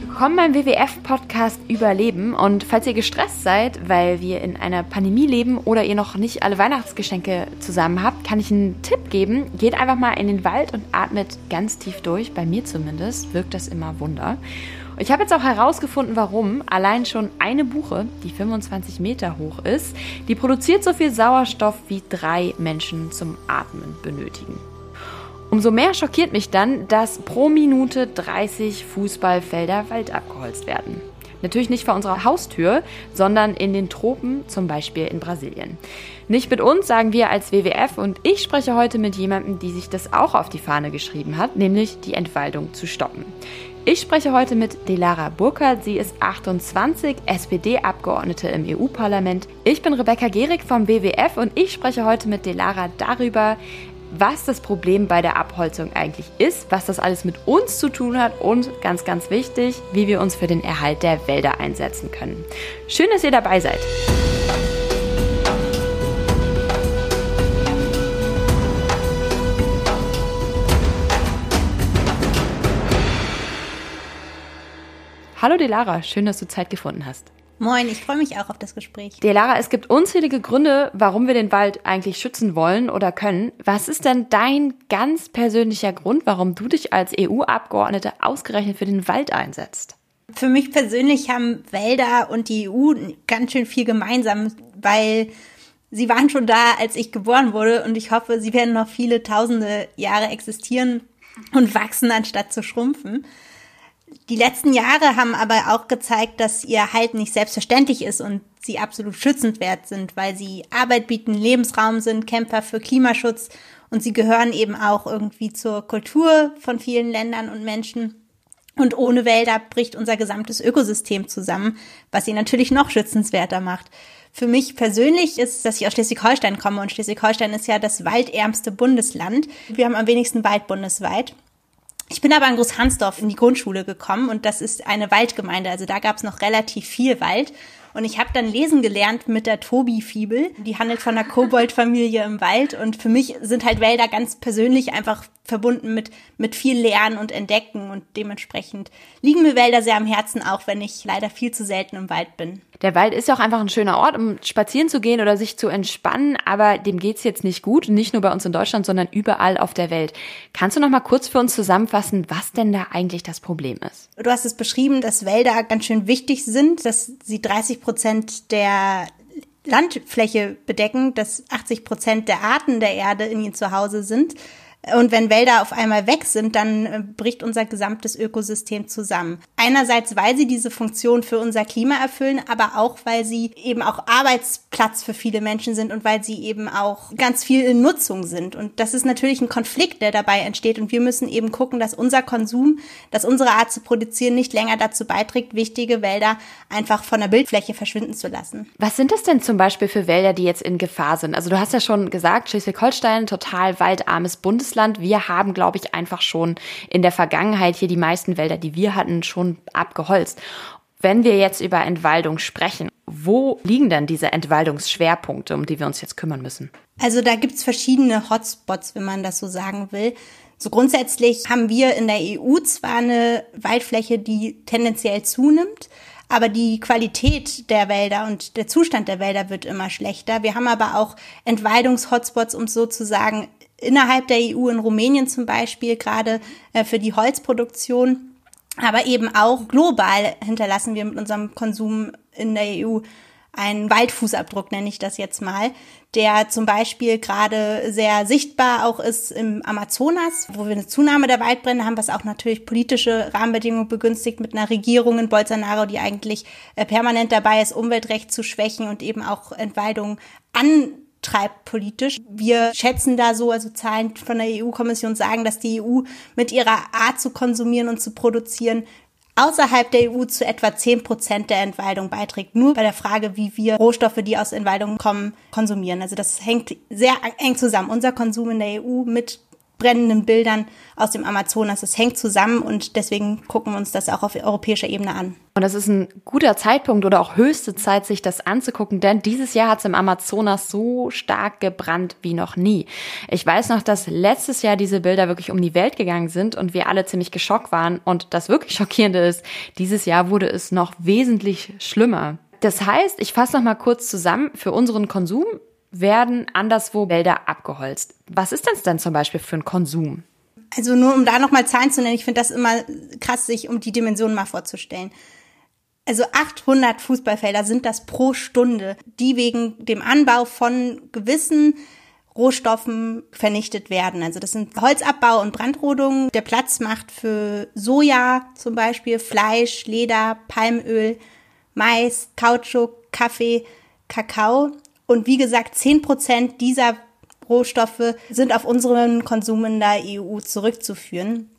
Willkommen beim WWF-Podcast Überleben. Und falls ihr gestresst seid, weil wir in einer Pandemie leben oder ihr noch nicht alle Weihnachtsgeschenke zusammen habt, kann ich einen Tipp geben. Geht einfach mal in den Wald und atmet ganz tief durch. Bei mir zumindest wirkt das immer Wunder. Ich habe jetzt auch herausgefunden, warum allein schon eine Buche, die 25 Meter hoch ist, die produziert so viel Sauerstoff wie drei Menschen zum Atmen benötigen. Umso mehr schockiert mich dann, dass pro Minute 30 Fußballfelder Wald abgeholzt werden. Natürlich nicht vor unserer Haustür, sondern in den Tropen, zum Beispiel in Brasilien. Nicht mit uns, sagen wir als WWF, und ich spreche heute mit jemandem, die sich das auch auf die Fahne geschrieben hat, nämlich die Entwaldung zu stoppen. Ich spreche heute mit Delara Burkhardt. Sie ist 28, SPD-Abgeordnete im EU-Parlament. Ich bin Rebecca Gehrig vom WWF und ich spreche heute mit Delara darüber, was das Problem bei der Abholzung eigentlich ist, was das alles mit uns zu tun hat und ganz, ganz wichtig, wie wir uns für den Erhalt der Wälder einsetzen können. Schön, dass ihr dabei seid. Hallo Delara, schön, dass du Zeit gefunden hast. Moin, ich freue mich auch auf das Gespräch. Delara, es gibt unzählige Gründe, warum wir den Wald eigentlich schützen wollen oder können. Was ist denn dein ganz persönlicher Grund, warum du dich als EU-Abgeordnete ausgerechnet für den Wald einsetzt? Für mich persönlich haben Wälder und die EU ganz schön viel gemeinsam, weil sie waren schon da, als ich geboren wurde und ich hoffe, sie werden noch viele tausende Jahre existieren und wachsen, anstatt zu schrumpfen. Die letzten Jahre haben aber auch gezeigt, dass ihr Halt nicht selbstverständlich ist und sie absolut schützenswert sind, weil sie Arbeit bieten, Lebensraum sind, Kämpfer für Klimaschutz und sie gehören eben auch irgendwie zur Kultur von vielen Ländern und Menschen. Und ohne Wälder bricht unser gesamtes Ökosystem zusammen, was sie natürlich noch schützenswerter macht. Für mich persönlich ist, dass ich aus Schleswig-Holstein komme und Schleswig-Holstein ist ja das waldärmste Bundesland. Wir haben am wenigsten Wald bundesweit. Ich bin aber in Großhansdorf in die Grundschule gekommen und das ist eine Waldgemeinde. Also da gab es noch relativ viel Wald. Und ich habe dann lesen gelernt mit der Tobi-Fibel. Die handelt von einer Koboldfamilie im Wald. Und für mich sind halt Wälder ganz persönlich einfach verbunden mit, mit viel Lernen und Entdecken. Und dementsprechend liegen mir Wälder sehr am Herzen, auch wenn ich leider viel zu selten im Wald bin. Der Wald ist ja auch einfach ein schöner Ort, um spazieren zu gehen oder sich zu entspannen, aber dem geht's jetzt nicht gut, nicht nur bei uns in Deutschland, sondern überall auf der Welt. Kannst du noch mal kurz für uns zusammenfassen, was denn da eigentlich das Problem ist? Du hast es beschrieben, dass Wälder ganz schön wichtig sind, dass sie 30 Prozent der Landfläche bedecken, dass 80 Prozent der Arten der Erde in ihnen zu Hause sind. Und wenn Wälder auf einmal weg sind, dann äh, bricht unser gesamtes Ökosystem zusammen. Einerseits, weil sie diese Funktion für unser Klima erfüllen, aber auch, weil sie eben auch Arbeitsplatz für viele Menschen sind und weil sie eben auch ganz viel in Nutzung sind. Und das ist natürlich ein Konflikt, der dabei entsteht. Und wir müssen eben gucken, dass unser Konsum, dass unsere Art zu produzieren nicht länger dazu beiträgt, wichtige Wälder einfach von der Bildfläche verschwinden zu lassen. Was sind das denn zum Beispiel für Wälder, die jetzt in Gefahr sind? Also du hast ja schon gesagt, Schleswig-Holstein, total waldarmes Bundesland. Bundesland. Wir haben, glaube ich, einfach schon in der Vergangenheit hier die meisten Wälder, die wir hatten, schon abgeholzt. Wenn wir jetzt über Entwaldung sprechen, wo liegen denn diese Entwaldungsschwerpunkte, um die wir uns jetzt kümmern müssen? Also da gibt es verschiedene Hotspots, wenn man das so sagen will. So grundsätzlich haben wir in der EU zwar eine Waldfläche, die tendenziell zunimmt, aber die Qualität der Wälder und der Zustand der Wälder wird immer schlechter. Wir haben aber auch Entwaldungshotspots, um sozusagen innerhalb der EU, in Rumänien zum Beispiel, gerade äh, für die Holzproduktion. Aber eben auch global hinterlassen wir mit unserem Konsum in der EU einen Waldfußabdruck, nenne ich das jetzt mal, der zum Beispiel gerade sehr sichtbar auch ist im Amazonas, wo wir eine Zunahme der Waldbrände haben, was auch natürlich politische Rahmenbedingungen begünstigt mit einer Regierung in Bolsonaro, die eigentlich äh, permanent dabei ist, Umweltrecht zu schwächen und eben auch Entwaldung an treibt politisch. Wir schätzen da so, also Zahlen von der EU-Kommission sagen, dass die EU mit ihrer Art zu konsumieren und zu produzieren außerhalb der EU zu etwa 10 Prozent der Entwaldung beiträgt. Nur bei der Frage, wie wir Rohstoffe, die aus Entwaldung kommen, konsumieren. Also das hängt sehr eng zusammen. Unser Konsum in der EU mit brennenden Bildern aus dem Amazonas. Es hängt zusammen und deswegen gucken wir uns das auch auf europäischer Ebene an. Und das ist ein guter Zeitpunkt oder auch höchste Zeit, sich das anzugucken, denn dieses Jahr hat es im Amazonas so stark gebrannt wie noch nie. Ich weiß noch, dass letztes Jahr diese Bilder wirklich um die Welt gegangen sind und wir alle ziemlich geschockt waren. Und das wirklich Schockierende ist, dieses Jahr wurde es noch wesentlich schlimmer. Das heißt, ich fasse noch mal kurz zusammen, für unseren Konsum werden anderswo Wälder abgeholzt. Was ist das denn zum Beispiel für ein Konsum? Also nur um da nochmal Zahlen zu nennen, ich finde das immer krass, sich um die Dimensionen mal vorzustellen. Also 800 Fußballfelder sind das pro Stunde, die wegen dem Anbau von gewissen Rohstoffen vernichtet werden. Also das sind Holzabbau und Brandrodungen. Der Platz macht für Soja zum Beispiel, Fleisch, Leder, Palmöl, Mais, Kautschuk, Kaffee, Kakao. Und wie gesagt, 10 Prozent dieser Rohstoffe sind auf unseren Konsum in der EU zurückzuführen.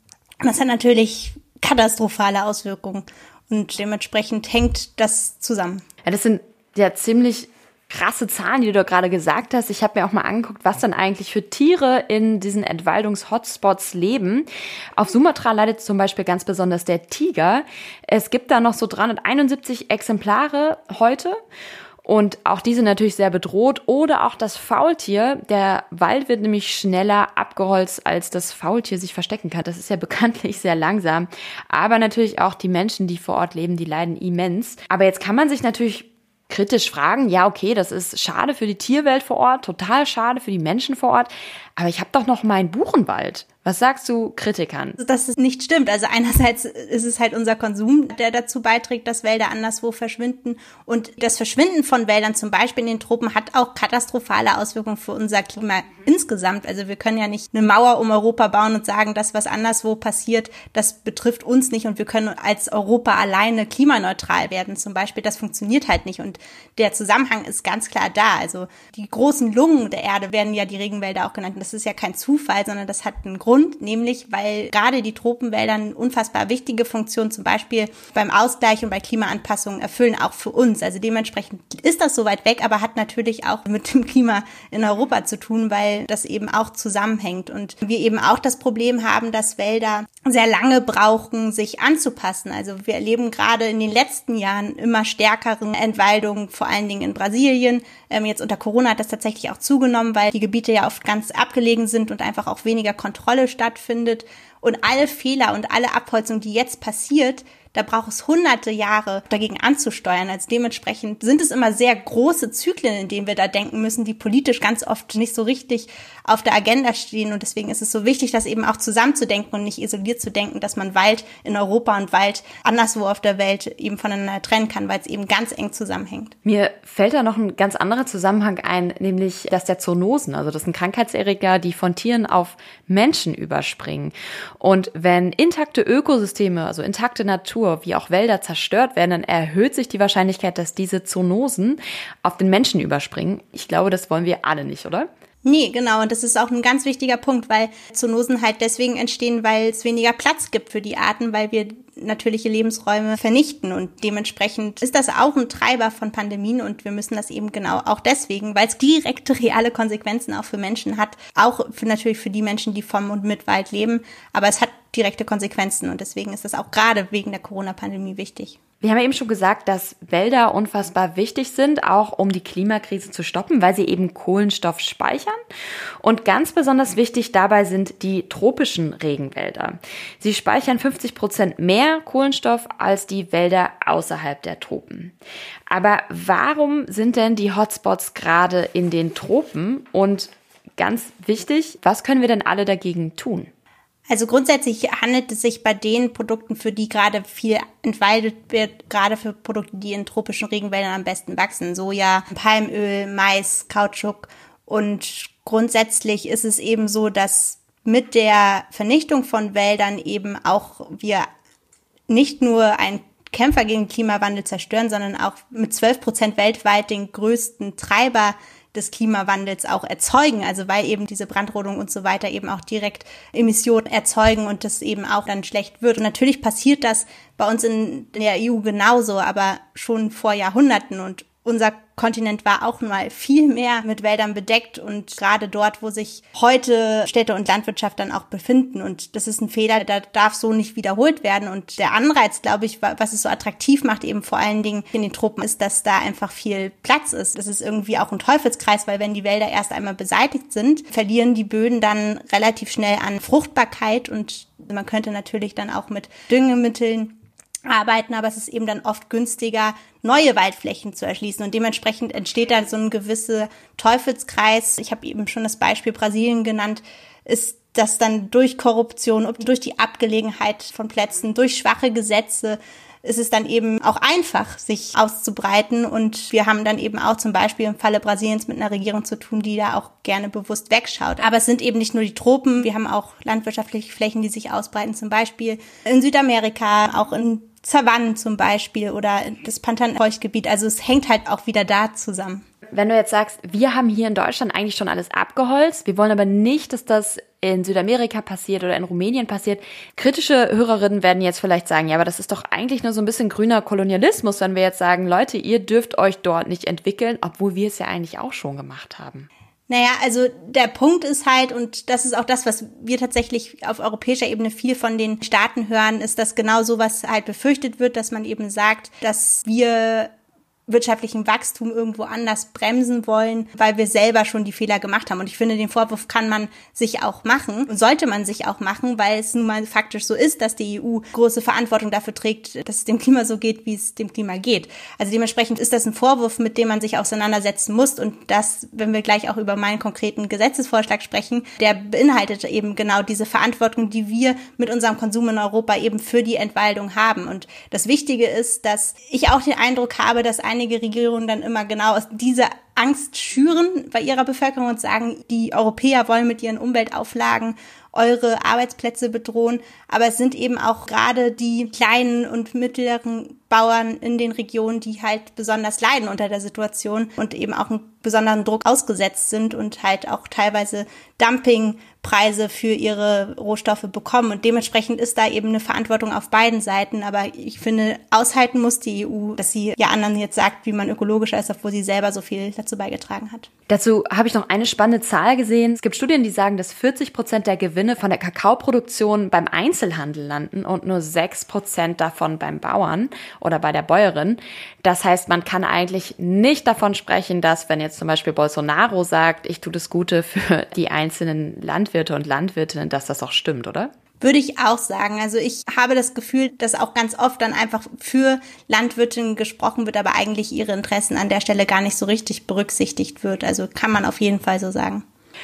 Das hat natürlich katastrophale Auswirkungen. Und dementsprechend hängt das zusammen. Ja, das sind ja ziemlich krasse Zahlen, die du gerade gesagt hast. Ich habe mir auch mal angeguckt, was dann eigentlich für Tiere in diesen Entwaldungs-Hotspots leben. Auf Sumatra leidet zum Beispiel ganz besonders der Tiger. Es gibt da noch so 371 Exemplare heute. Und auch diese natürlich sehr bedroht. Oder auch das Faultier. Der Wald wird nämlich schneller abgeholzt, als das Faultier sich verstecken kann. Das ist ja bekanntlich sehr langsam. Aber natürlich auch die Menschen, die vor Ort leben, die leiden immens. Aber jetzt kann man sich natürlich kritisch fragen, ja, okay, das ist schade für die Tierwelt vor Ort, total schade für die Menschen vor Ort, aber ich habe doch noch meinen Buchenwald. Was sagst du Kritikern? Dass es nicht stimmt. Also einerseits ist es halt unser Konsum, der dazu beiträgt, dass Wälder anderswo verschwinden. Und das Verschwinden von Wäldern zum Beispiel in den Tropen hat auch katastrophale Auswirkungen für unser Klima insgesamt. Also wir können ja nicht eine Mauer um Europa bauen und sagen, das, was anderswo passiert, das betrifft uns nicht und wir können als Europa alleine klimaneutral werden zum Beispiel. Das funktioniert halt nicht. Und der Zusammenhang ist ganz klar da. Also die großen Lungen der Erde werden ja die Regenwälder auch genannt. Das ist ja kein Zufall, sondern das hat einen Grund nämlich weil gerade die Tropenwälder eine unfassbar wichtige Funktion zum Beispiel beim Ausgleich und bei Klimaanpassungen erfüllen, auch für uns. Also dementsprechend ist das so weit weg, aber hat natürlich auch mit dem Klima in Europa zu tun, weil das eben auch zusammenhängt und wir eben auch das Problem haben, dass Wälder sehr lange brauchen, sich anzupassen. Also wir erleben gerade in den letzten Jahren immer stärkeren Entwaldungen, vor allen Dingen in Brasilien. Ähm, jetzt unter Corona hat das tatsächlich auch zugenommen, weil die Gebiete ja oft ganz abgelegen sind und einfach auch weniger Kontrolle stattfindet und alle Fehler und alle Abholzung, die jetzt passiert, da braucht es hunderte Jahre dagegen anzusteuern. Also dementsprechend sind es immer sehr große Zyklen, in denen wir da denken müssen, die politisch ganz oft nicht so richtig auf der Agenda stehen. Und deswegen ist es so wichtig, das eben auch zusammenzudenken und nicht isoliert zu denken, dass man Wald in Europa und Wald anderswo auf der Welt eben voneinander trennen kann, weil es eben ganz eng zusammenhängt. Mir fällt da noch ein ganz anderer Zusammenhang ein, nämlich dass der Zoonosen, also das sind Krankheitserreger, die von Tieren auf Menschen überspringen. Und wenn intakte Ökosysteme, also intakte Natur, Natur wie auch Wälder zerstört werden, dann erhöht sich die Wahrscheinlichkeit, dass diese Zoonosen auf den Menschen überspringen. Ich glaube, das wollen wir alle nicht, oder? Nee, genau. Und das ist auch ein ganz wichtiger Punkt, weil Zoonosen halt deswegen entstehen, weil es weniger Platz gibt für die Arten, weil wir natürliche Lebensräume vernichten. Und dementsprechend ist das auch ein Treiber von Pandemien und wir müssen das eben genau auch deswegen, weil es direkte, reale Konsequenzen auch für Menschen hat. Auch für natürlich für die Menschen, die vom und mit Wald leben. Aber es hat direkte Konsequenzen und deswegen ist das auch gerade wegen der Corona-Pandemie wichtig. Wir haben eben schon gesagt, dass Wälder unfassbar wichtig sind, auch um die Klimakrise zu stoppen, weil sie eben Kohlenstoff speichern. Und ganz besonders wichtig dabei sind die tropischen Regenwälder. Sie speichern 50 Prozent mehr Kohlenstoff als die Wälder außerhalb der Tropen. Aber warum sind denn die Hotspots gerade in den Tropen? Und ganz wichtig, was können wir denn alle dagegen tun? Also grundsätzlich handelt es sich bei den Produkten, für die gerade viel entwaldet wird, gerade für Produkte, die in tropischen Regenwäldern am besten wachsen. Soja, Palmöl, Mais, Kautschuk. Und grundsätzlich ist es eben so, dass mit der Vernichtung von Wäldern eben auch wir nicht nur ein Kämpfer gegen Klimawandel zerstören, sondern auch mit 12 Prozent weltweit den größten Treiber des Klimawandels auch erzeugen. Also weil eben diese Brandrodung und so weiter eben auch direkt Emissionen erzeugen und das eben auch dann schlecht wird. Und natürlich passiert das bei uns in der EU genauso, aber schon vor Jahrhunderten und unser Kontinent war auch mal viel mehr mit Wäldern bedeckt und gerade dort, wo sich heute Städte und Landwirtschaft dann auch befinden. Und das ist ein Fehler, der darf so nicht wiederholt werden. Und der Anreiz, glaube ich, was es so attraktiv macht, eben vor allen Dingen in den Tropen, ist, dass da einfach viel Platz ist. Das ist irgendwie auch ein Teufelskreis, weil wenn die Wälder erst einmal beseitigt sind, verlieren die Böden dann relativ schnell an Fruchtbarkeit und man könnte natürlich dann auch mit Düngemitteln arbeiten, aber es ist eben dann oft günstiger, neue Waldflächen zu erschließen. Und dementsprechend entsteht da so ein gewisser Teufelskreis. Ich habe eben schon das Beispiel Brasilien genannt, ist das dann durch Korruption, durch die Abgelegenheit von Plätzen, durch schwache Gesetze ist es dann eben auch einfach, sich auszubreiten. Und wir haben dann eben auch zum Beispiel im Falle Brasiliens mit einer Regierung zu tun, die da auch gerne bewusst wegschaut. Aber es sind eben nicht nur die Tropen, wir haben auch landwirtschaftliche Flächen, die sich ausbreiten, zum Beispiel in Südamerika, auch in Savannen zum Beispiel oder das Pantanfeuchtgebiet. Also es hängt halt auch wieder da zusammen. Wenn du jetzt sagst, wir haben hier in Deutschland eigentlich schon alles abgeholzt, wir wollen aber nicht, dass das in Südamerika passiert oder in Rumänien passiert. Kritische Hörerinnen werden jetzt vielleicht sagen, ja, aber das ist doch eigentlich nur so ein bisschen grüner Kolonialismus, wenn wir jetzt sagen, Leute, ihr dürft euch dort nicht entwickeln, obwohl wir es ja eigentlich auch schon gemacht haben. Naja, also der Punkt ist halt, und das ist auch das, was wir tatsächlich auf europäischer Ebene viel von den Staaten hören, ist, dass genau sowas halt befürchtet wird, dass man eben sagt, dass wir wirtschaftlichen Wachstum irgendwo anders bremsen wollen, weil wir selber schon die Fehler gemacht haben. Und ich finde, den Vorwurf kann man sich auch machen und sollte man sich auch machen, weil es nun mal faktisch so ist, dass die EU große Verantwortung dafür trägt, dass es dem Klima so geht, wie es dem Klima geht. Also dementsprechend ist das ein Vorwurf, mit dem man sich auseinandersetzen muss. Und das, wenn wir gleich auch über meinen konkreten Gesetzesvorschlag sprechen, der beinhaltet eben genau diese Verantwortung, die wir mit unserem Konsum in Europa eben für die Entwaldung haben. Und das Wichtige ist, dass ich auch den Eindruck habe, dass ein einige Regierungen dann immer genau aus dieser Angst schüren bei ihrer Bevölkerung und sagen, die Europäer wollen mit ihren Umweltauflagen eure Arbeitsplätze bedrohen. Aber es sind eben auch gerade die kleinen und mittleren Bauern in den Regionen, die halt besonders leiden unter der Situation und eben auch einen besonderen Druck ausgesetzt sind und halt auch teilweise Dumpingpreise für ihre Rohstoffe bekommen. Und dementsprechend ist da eben eine Verantwortung auf beiden Seiten. Aber ich finde, aushalten muss die EU, dass sie ja anderen jetzt sagt, wie man ökologischer ist, obwohl sie selber so viel dazu beigetragen hat. Dazu habe ich noch eine spannende Zahl gesehen. Es gibt Studien, die sagen, dass 40 Prozent der Gewinne von der Kakaoproduktion beim Einzelhandel landen und nur 6 Prozent davon beim Bauern oder bei der Bäuerin. Das heißt, man kann eigentlich nicht davon sprechen, dass wenn jetzt zum Beispiel Bolsonaro sagt, ich tue das Gute für die einzelnen Landwirte und Landwirtinnen, dass das auch stimmt, oder? Würde ich auch sagen. Also ich habe das Gefühl, dass auch ganz oft dann einfach für Landwirtinnen gesprochen wird, aber eigentlich ihre Interessen an der Stelle gar nicht so richtig berücksichtigt wird. Also kann man auf jeden Fall so sagen.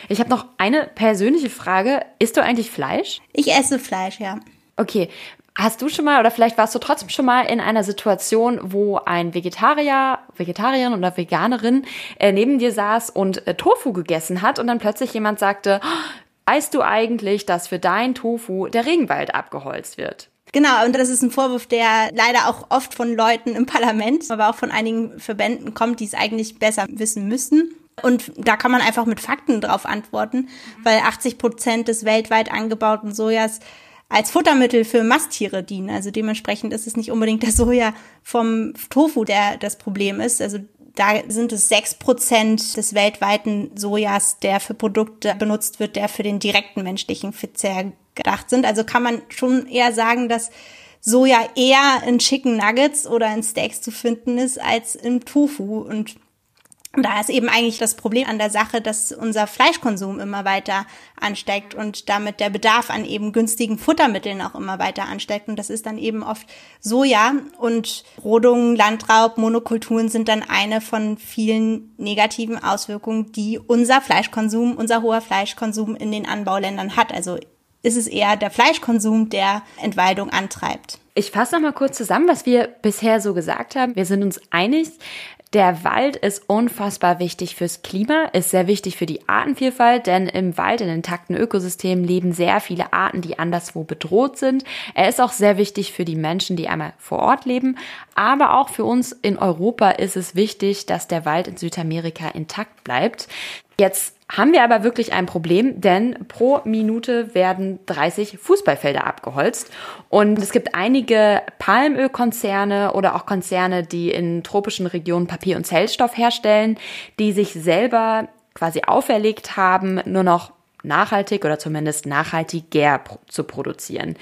Ich habe noch eine persönliche Frage. Isst du eigentlich Fleisch? Ich esse Fleisch, ja. Okay. Hast du schon mal oder vielleicht warst du trotzdem schon mal in einer Situation, wo ein Vegetarier, Vegetarierin oder Veganerin äh, neben dir saß und äh, Tofu gegessen hat und dann plötzlich jemand sagte, weißt du eigentlich, dass für dein Tofu der Regenwald abgeholzt wird? Genau, und das ist ein Vorwurf, der leider auch oft von Leuten im Parlament, aber auch von einigen Verbänden kommt, die es eigentlich besser wissen müssten. Und da kann man einfach mit Fakten drauf antworten, weil 80 Prozent des weltweit angebauten Sojas als Futtermittel für Masttiere dienen. Also dementsprechend ist es nicht unbedingt der Soja vom Tofu, der das Problem ist. Also da sind es sechs Prozent des weltweiten Sojas, der für Produkte benutzt wird, der für den direkten menschlichen Verzehr gedacht sind. Also kann man schon eher sagen, dass Soja eher in Chicken Nuggets oder in Steaks zu finden ist als im Tofu. Und da ist eben eigentlich das Problem an der Sache, dass unser Fleischkonsum immer weiter ansteigt und damit der Bedarf an eben günstigen Futtermitteln auch immer weiter ansteigt. Und das ist dann eben oft Soja und Rodungen, Landraub, Monokulturen sind dann eine von vielen negativen Auswirkungen, die unser Fleischkonsum, unser hoher Fleischkonsum in den Anbauländern hat. Also ist es eher der Fleischkonsum, der Entwaldung antreibt. Ich fasse noch mal kurz zusammen, was wir bisher so gesagt haben. Wir sind uns einig, der Wald ist unfassbar wichtig fürs Klima, ist sehr wichtig für die Artenvielfalt, denn im Wald, in intakten Ökosystemen leben sehr viele Arten, die anderswo bedroht sind. Er ist auch sehr wichtig für die Menschen, die einmal vor Ort leben, aber auch für uns in Europa ist es wichtig, dass der Wald in Südamerika intakt bleibt. Jetzt haben wir aber wirklich ein Problem, denn pro Minute werden 30 Fußballfelder abgeholzt. Und es gibt einige Palmölkonzerne oder auch Konzerne, die in tropischen Regionen Papier und Zellstoff herstellen, die sich selber quasi auferlegt haben, nur noch nachhaltig oder zumindest nachhaltiger zu produzieren.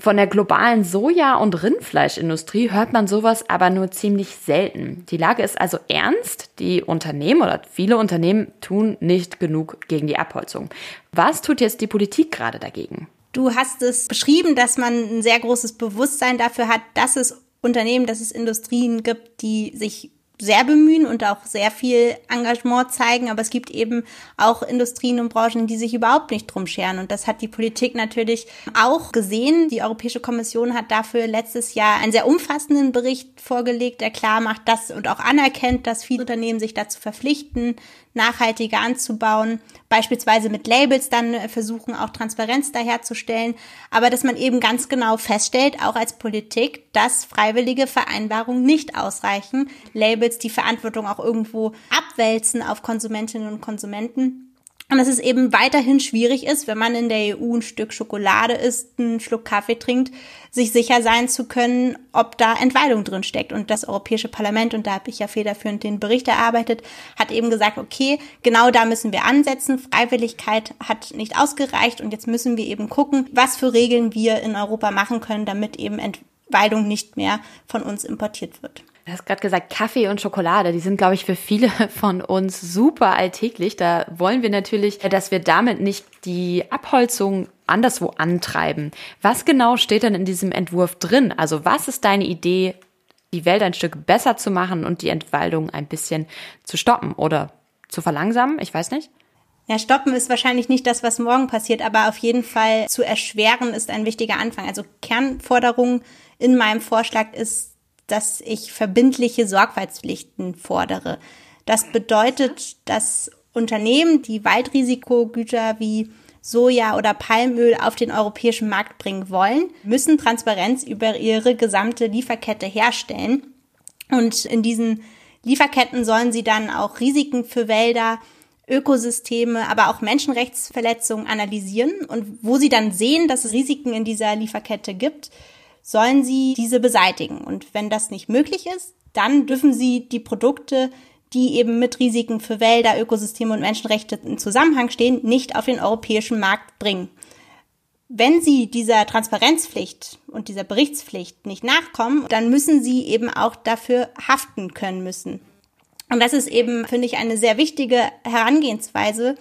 Von der globalen Soja- und Rindfleischindustrie hört man sowas aber nur ziemlich selten. Die Lage ist also ernst. Die Unternehmen oder viele Unternehmen tun nicht genug gegen die Abholzung. Was tut jetzt die Politik gerade dagegen? Du hast es beschrieben, dass man ein sehr großes Bewusstsein dafür hat, dass es Unternehmen, dass es Industrien gibt, die sich sehr bemühen und auch sehr viel Engagement zeigen, aber es gibt eben auch Industrien und Branchen, die sich überhaupt nicht drum scheren. Und das hat die Politik natürlich auch gesehen. Die Europäische Kommission hat dafür letztes Jahr einen sehr umfassenden Bericht vorgelegt, der klar macht, dass und auch anerkennt, dass viele Unternehmen sich dazu verpflichten, nachhaltiger anzubauen, beispielsweise mit Labels dann versuchen, auch Transparenz daherzustellen, aber dass man eben ganz genau feststellt, auch als Politik, dass freiwillige Vereinbarungen nicht ausreichen, Labels die Verantwortung auch irgendwo abwälzen auf Konsumentinnen und Konsumenten und dass es eben weiterhin schwierig ist, wenn man in der EU ein Stück Schokolade isst, einen Schluck Kaffee trinkt, sich sicher sein zu können, ob da Entweidung drin steckt. Und das Europäische Parlament, und da habe ich ja federführend den Bericht erarbeitet, hat eben gesagt, okay, genau da müssen wir ansetzen. Freiwilligkeit hat nicht ausgereicht und jetzt müssen wir eben gucken, was für Regeln wir in Europa machen können, damit eben Entweidung nicht mehr von uns importiert wird. Du hast gerade gesagt, Kaffee und Schokolade, die sind, glaube ich, für viele von uns super alltäglich. Da wollen wir natürlich, dass wir damit nicht die Abholzung anderswo antreiben. Was genau steht denn in diesem Entwurf drin? Also was ist deine Idee, die Welt ein Stück besser zu machen und die Entwaldung ein bisschen zu stoppen oder zu verlangsamen? Ich weiß nicht. Ja, stoppen ist wahrscheinlich nicht das, was morgen passiert, aber auf jeden Fall zu erschweren ist ein wichtiger Anfang. Also Kernforderung in meinem Vorschlag ist, dass ich verbindliche Sorgfaltspflichten fordere. Das bedeutet, dass Unternehmen, die Waldrisikogüter wie Soja oder Palmöl auf den europäischen Markt bringen wollen, müssen Transparenz über ihre gesamte Lieferkette herstellen. Und in diesen Lieferketten sollen sie dann auch Risiken für Wälder, Ökosysteme, aber auch Menschenrechtsverletzungen analysieren. Und wo sie dann sehen, dass es Risiken in dieser Lieferkette gibt, sollen sie diese beseitigen. Und wenn das nicht möglich ist, dann dürfen sie die Produkte, die eben mit Risiken für Wälder, Ökosysteme und Menschenrechte in Zusammenhang stehen, nicht auf den europäischen Markt bringen. Wenn sie dieser Transparenzpflicht und dieser Berichtspflicht nicht nachkommen, dann müssen sie eben auch dafür haften können müssen. Und das ist eben, finde ich, eine sehr wichtige Herangehensweise,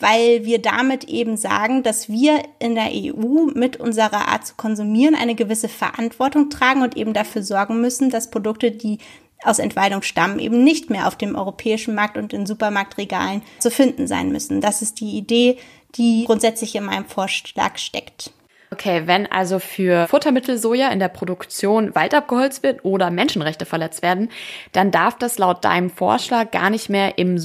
weil wir damit eben sagen, dass wir in der EU mit unserer Art zu konsumieren eine gewisse Verantwortung tragen und eben dafür sorgen müssen, dass Produkte, die aus Entweidung stammen, eben nicht mehr auf dem europäischen Markt und in Supermarktregalen zu finden sein müssen. Das ist die Idee, die grundsätzlich in meinem Vorschlag steckt. Okay, wenn also für Futtermittelsoja in der Produktion Wald abgeholzt wird oder Menschenrechte verletzt werden, dann darf das laut deinem Vorschlag gar nicht mehr im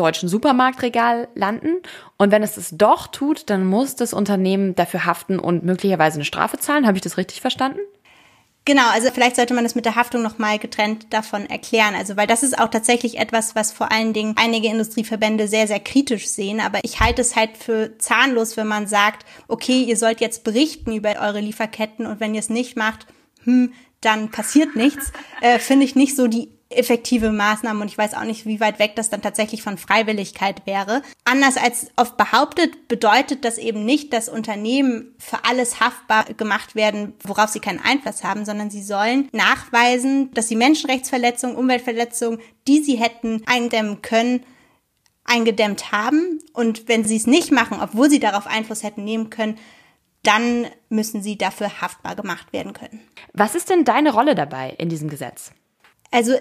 deutschen Supermarktregal landen. Und wenn es es doch tut, dann muss das Unternehmen dafür haften und möglicherweise eine Strafe zahlen. Habe ich das richtig verstanden? Genau, also vielleicht sollte man das mit der Haftung nochmal getrennt davon erklären. Also, weil das ist auch tatsächlich etwas, was vor allen Dingen einige Industrieverbände sehr, sehr kritisch sehen. Aber ich halte es halt für zahnlos, wenn man sagt, okay, ihr sollt jetzt berichten über eure Lieferketten und wenn ihr es nicht macht, hm, dann passiert nichts. Äh, Finde ich nicht so die effektive Maßnahmen und ich weiß auch nicht, wie weit weg das dann tatsächlich von Freiwilligkeit wäre. Anders als oft behauptet, bedeutet das eben nicht, dass Unternehmen für alles haftbar gemacht werden, worauf sie keinen Einfluss haben, sondern sie sollen nachweisen, dass sie Menschenrechtsverletzungen, Umweltverletzungen, die sie hätten eindämmen können, eingedämmt haben. Und wenn sie es nicht machen, obwohl sie darauf Einfluss hätten nehmen können, dann müssen sie dafür haftbar gemacht werden können. Was ist denn deine Rolle dabei in diesem Gesetz? Also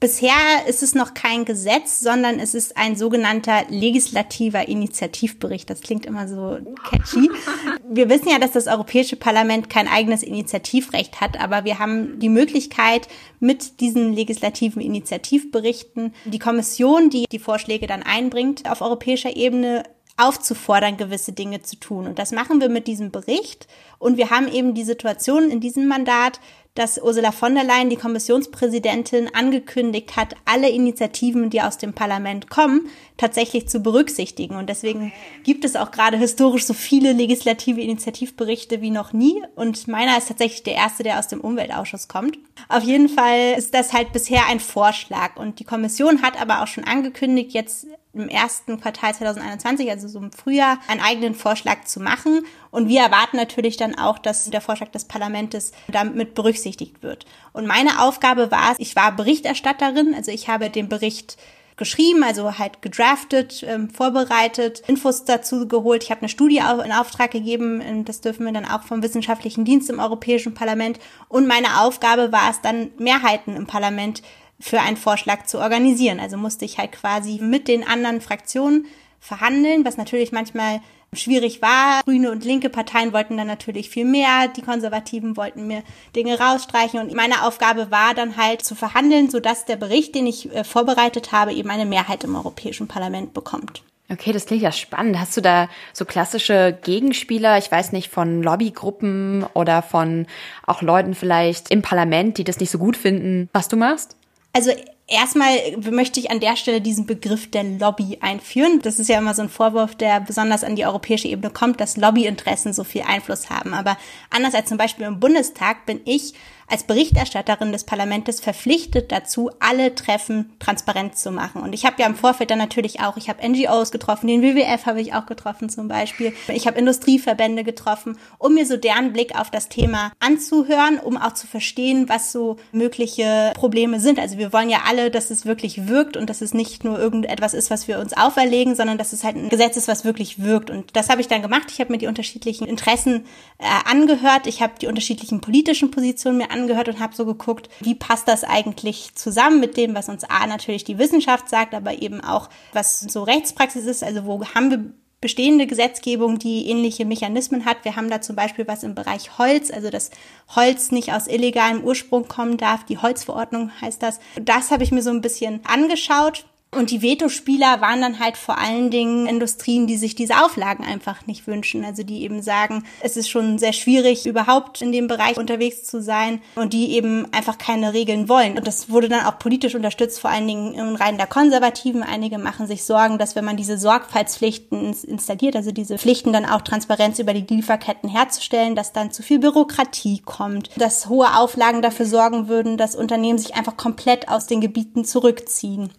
Bisher ist es noch kein Gesetz, sondern es ist ein sogenannter legislativer Initiativbericht. Das klingt immer so catchy. Wir wissen ja, dass das Europäische Parlament kein eigenes Initiativrecht hat, aber wir haben die Möglichkeit, mit diesen legislativen Initiativberichten die Kommission, die die Vorschläge dann einbringt, auf europäischer Ebene aufzufordern, gewisse Dinge zu tun. Und das machen wir mit diesem Bericht. Und wir haben eben die Situation in diesem Mandat, dass Ursula von der Leyen, die Kommissionspräsidentin, angekündigt hat, alle Initiativen, die aus dem Parlament kommen, tatsächlich zu berücksichtigen. Und deswegen gibt es auch gerade historisch so viele legislative Initiativberichte wie noch nie. Und meiner ist tatsächlich der erste, der aus dem Umweltausschuss kommt. Auf jeden Fall ist das halt bisher ein Vorschlag. Und die Kommission hat aber auch schon angekündigt, jetzt im ersten Quartal 2021, also so im Frühjahr, einen eigenen Vorschlag zu machen. Und wir erwarten natürlich dann auch, dass der Vorschlag des Parlaments damit berücksichtigt wird. Und meine Aufgabe war es, ich war Berichterstatterin, also ich habe den Bericht geschrieben, also halt gedraftet, ähm, vorbereitet, Infos dazu geholt. Ich habe eine Studie in Auftrag gegeben, ähm, das dürfen wir dann auch vom Wissenschaftlichen Dienst im Europäischen Parlament. Und meine Aufgabe war es dann, Mehrheiten im Parlament für einen Vorschlag zu organisieren. Also musste ich halt quasi mit den anderen Fraktionen verhandeln, was natürlich manchmal schwierig war. Grüne und linke Parteien wollten dann natürlich viel mehr. Die Konservativen wollten mir Dinge rausstreichen. Und meine Aufgabe war dann halt zu verhandeln, sodass der Bericht, den ich äh, vorbereitet habe, eben eine Mehrheit im Europäischen Parlament bekommt. Okay, das klingt ja spannend. Hast du da so klassische Gegenspieler, ich weiß nicht, von Lobbygruppen oder von auch Leuten vielleicht im Parlament, die das nicht so gut finden, was du machst? Also erstmal möchte ich an der Stelle diesen Begriff der Lobby einführen. Das ist ja immer so ein Vorwurf, der besonders an die europäische Ebene kommt, dass Lobbyinteressen so viel Einfluss haben. Aber anders als zum Beispiel im Bundestag bin ich als Berichterstatterin des Parlaments verpflichtet dazu, alle Treffen transparent zu machen. Und ich habe ja im Vorfeld dann natürlich auch, ich habe NGOs getroffen, den WWF habe ich auch getroffen zum Beispiel. Ich habe Industrieverbände getroffen, um mir so deren Blick auf das Thema anzuhören, um auch zu verstehen, was so mögliche Probleme sind. Also wir wollen ja alle, dass es wirklich wirkt und dass es nicht nur irgendetwas ist, was wir uns auferlegen, sondern dass es halt ein Gesetz ist, was wirklich wirkt. Und das habe ich dann gemacht. Ich habe mir die unterschiedlichen Interessen äh, angehört. Ich habe die unterschiedlichen politischen Positionen mir angehört angehört und habe so geguckt, wie passt das eigentlich zusammen mit dem, was uns A natürlich die Wissenschaft sagt, aber eben auch, was so Rechtspraxis ist. Also wo haben wir bestehende Gesetzgebung, die ähnliche Mechanismen hat. Wir haben da zum Beispiel was im Bereich Holz, also dass Holz nicht aus illegalem Ursprung kommen darf. Die Holzverordnung heißt das. Das habe ich mir so ein bisschen angeschaut. Und die Vetospieler waren dann halt vor allen Dingen Industrien, die sich diese Auflagen einfach nicht wünschen. Also die eben sagen, es ist schon sehr schwierig, überhaupt in dem Bereich unterwegs zu sein und die eben einfach keine Regeln wollen. Und das wurde dann auch politisch unterstützt, vor allen Dingen in Reihen der Konservativen. Einige machen sich Sorgen, dass wenn man diese Sorgfaltspflichten installiert, also diese Pflichten dann auch Transparenz über die Lieferketten herzustellen, dass dann zu viel Bürokratie kommt, dass hohe Auflagen dafür sorgen würden, dass Unternehmen sich einfach komplett aus den Gebieten zurückziehen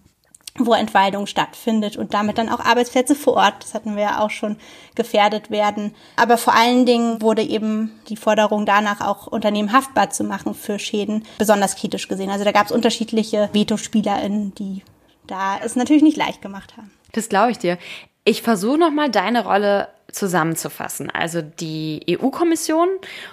wo Entwaldung stattfindet und damit dann auch Arbeitsplätze vor Ort, das hatten wir ja auch schon, gefährdet werden. Aber vor allen Dingen wurde eben die Forderung danach auch Unternehmen haftbar zu machen für Schäden besonders kritisch gesehen. Also da gab es unterschiedliche VetospielerInnen, die da es natürlich nicht leicht gemacht haben. Das glaube ich dir. Ich versuche nochmal deine Rolle zusammenzufassen. Also die EU-Kommission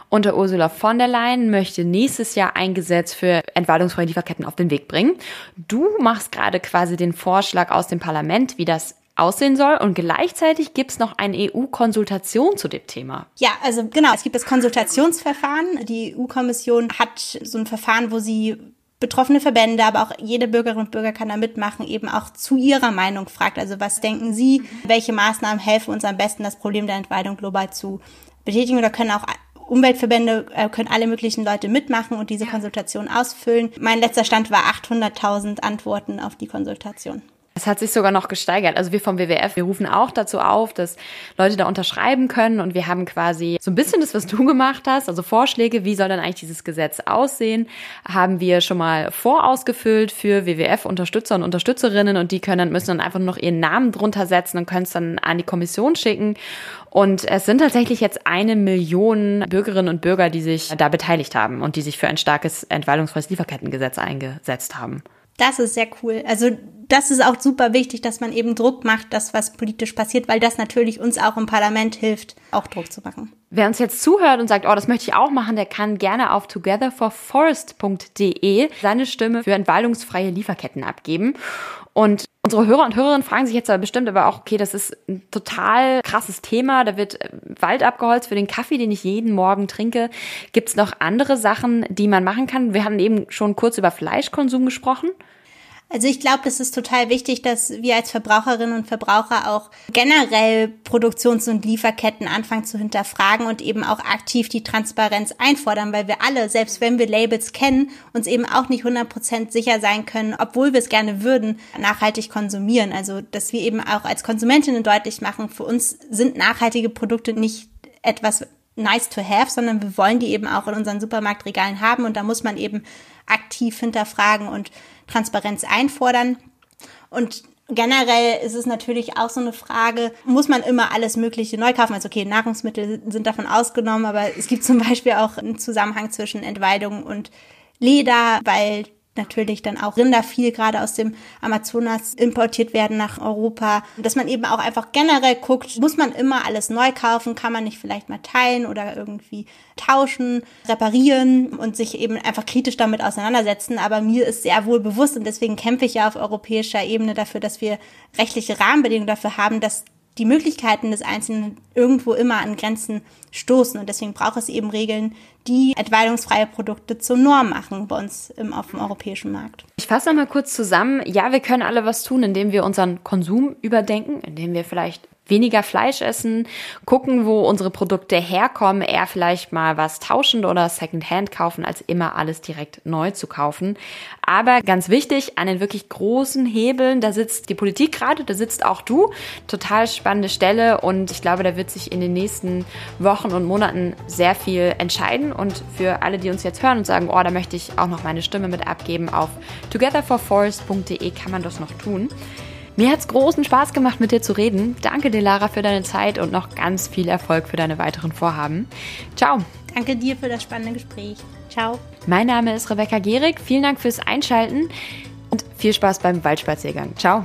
unter Ursula von der Leyen möchte nächstes Jahr ein Gesetz für entwaldungsfreie Lieferketten auf den Weg bringen. Du machst gerade quasi den Vorschlag aus dem Parlament, wie das aussehen soll. Und gleichzeitig gibt es noch eine EU-Konsultation zu dem Thema. Ja, also genau, es gibt das Konsultationsverfahren. Die EU-Kommission hat so ein Verfahren, wo sie betroffene Verbände, aber auch jede Bürgerin und Bürger kann da mitmachen, eben auch zu ihrer Meinung fragt. Also was denken Sie, welche Maßnahmen helfen uns am besten, das Problem der Entwaldung global zu betätigen? Oder können auch Umweltverbände, äh, können alle möglichen Leute mitmachen und diese Konsultation ausfüllen. Mein letzter Stand war 800.000 Antworten auf die Konsultation. Es hat sich sogar noch gesteigert. Also wir vom WWF, wir rufen auch dazu auf, dass Leute da unterschreiben können und wir haben quasi so ein bisschen das, was du gemacht hast, also Vorschläge, wie soll dann eigentlich dieses Gesetz aussehen, haben wir schon mal vorausgefüllt für WWF-Unterstützer und Unterstützerinnen und die können dann, müssen dann einfach nur noch ihren Namen drunter setzen und können es dann an die Kommission schicken. Und es sind tatsächlich jetzt eine Million Bürgerinnen und Bürger, die sich da beteiligt haben und die sich für ein starkes entwaldungsfreies Lieferkettengesetz eingesetzt haben. Das ist sehr cool. Also das ist auch super wichtig, dass man eben Druck macht, das, was politisch passiert, weil das natürlich uns auch im Parlament hilft, auch Druck zu machen. Wer uns jetzt zuhört und sagt, oh, das möchte ich auch machen, der kann gerne auf togetherforforest.de seine Stimme für entwaldungsfreie Lieferketten abgeben. Und unsere Hörer und Hörerinnen fragen sich jetzt aber bestimmt aber auch, okay, das ist ein total krasses Thema. Da wird Wald abgeholzt für den Kaffee, den ich jeden Morgen trinke. Gibt es noch andere Sachen, die man machen kann? Wir haben eben schon kurz über Fleischkonsum gesprochen. Also ich glaube, es ist total wichtig, dass wir als Verbraucherinnen und Verbraucher auch generell Produktions- und Lieferketten anfangen zu hinterfragen und eben auch aktiv die Transparenz einfordern, weil wir alle, selbst wenn wir Labels kennen, uns eben auch nicht 100% sicher sein können, obwohl wir es gerne würden, nachhaltig konsumieren. Also dass wir eben auch als Konsumentinnen deutlich machen, für uns sind nachhaltige Produkte nicht etwas nice to have, sondern wir wollen die eben auch in unseren Supermarktregalen haben und da muss man eben aktiv hinterfragen und Transparenz einfordern. Und generell ist es natürlich auch so eine Frage, muss man immer alles Mögliche neu kaufen? Also okay, Nahrungsmittel sind davon ausgenommen, aber es gibt zum Beispiel auch einen Zusammenhang zwischen Entweidung und Leder, weil natürlich dann auch Rinder viel gerade aus dem Amazonas importiert werden nach Europa. Dass man eben auch einfach generell guckt, muss man immer alles neu kaufen, kann man nicht vielleicht mal teilen oder irgendwie tauschen, reparieren und sich eben einfach kritisch damit auseinandersetzen. Aber mir ist sehr wohl bewusst und deswegen kämpfe ich ja auf europäischer Ebene dafür, dass wir rechtliche Rahmenbedingungen dafür haben, dass die Möglichkeiten des Einzelnen irgendwo immer an Grenzen stoßen. Und deswegen braucht es eben Regeln, die entweidungsfreie Produkte zur Norm machen bei uns im, auf dem europäischen Markt. Ich fasse nochmal kurz zusammen. Ja, wir können alle was tun, indem wir unseren Konsum überdenken, indem wir vielleicht weniger Fleisch essen, gucken, wo unsere Produkte herkommen, eher vielleicht mal was tauschen oder Secondhand kaufen, als immer alles direkt neu zu kaufen. Aber ganz wichtig, an den wirklich großen Hebeln, da sitzt die Politik gerade, da sitzt auch du. Total spannende Stelle und ich glaube, da wird sich in den nächsten Wochen und Monaten sehr viel entscheiden. Und für alle, die uns jetzt hören und sagen, oh, da möchte ich auch noch meine Stimme mit abgeben, auf togetherforforest.de kann man das noch tun. Mir hat es großen Spaß gemacht, mit dir zu reden. Danke dir, Lara, für deine Zeit und noch ganz viel Erfolg für deine weiteren Vorhaben. Ciao. Danke dir für das spannende Gespräch. Ciao. Mein Name ist Rebecca Gehrig. Vielen Dank fürs Einschalten und viel Spaß beim Waldspaziergang. Ciao.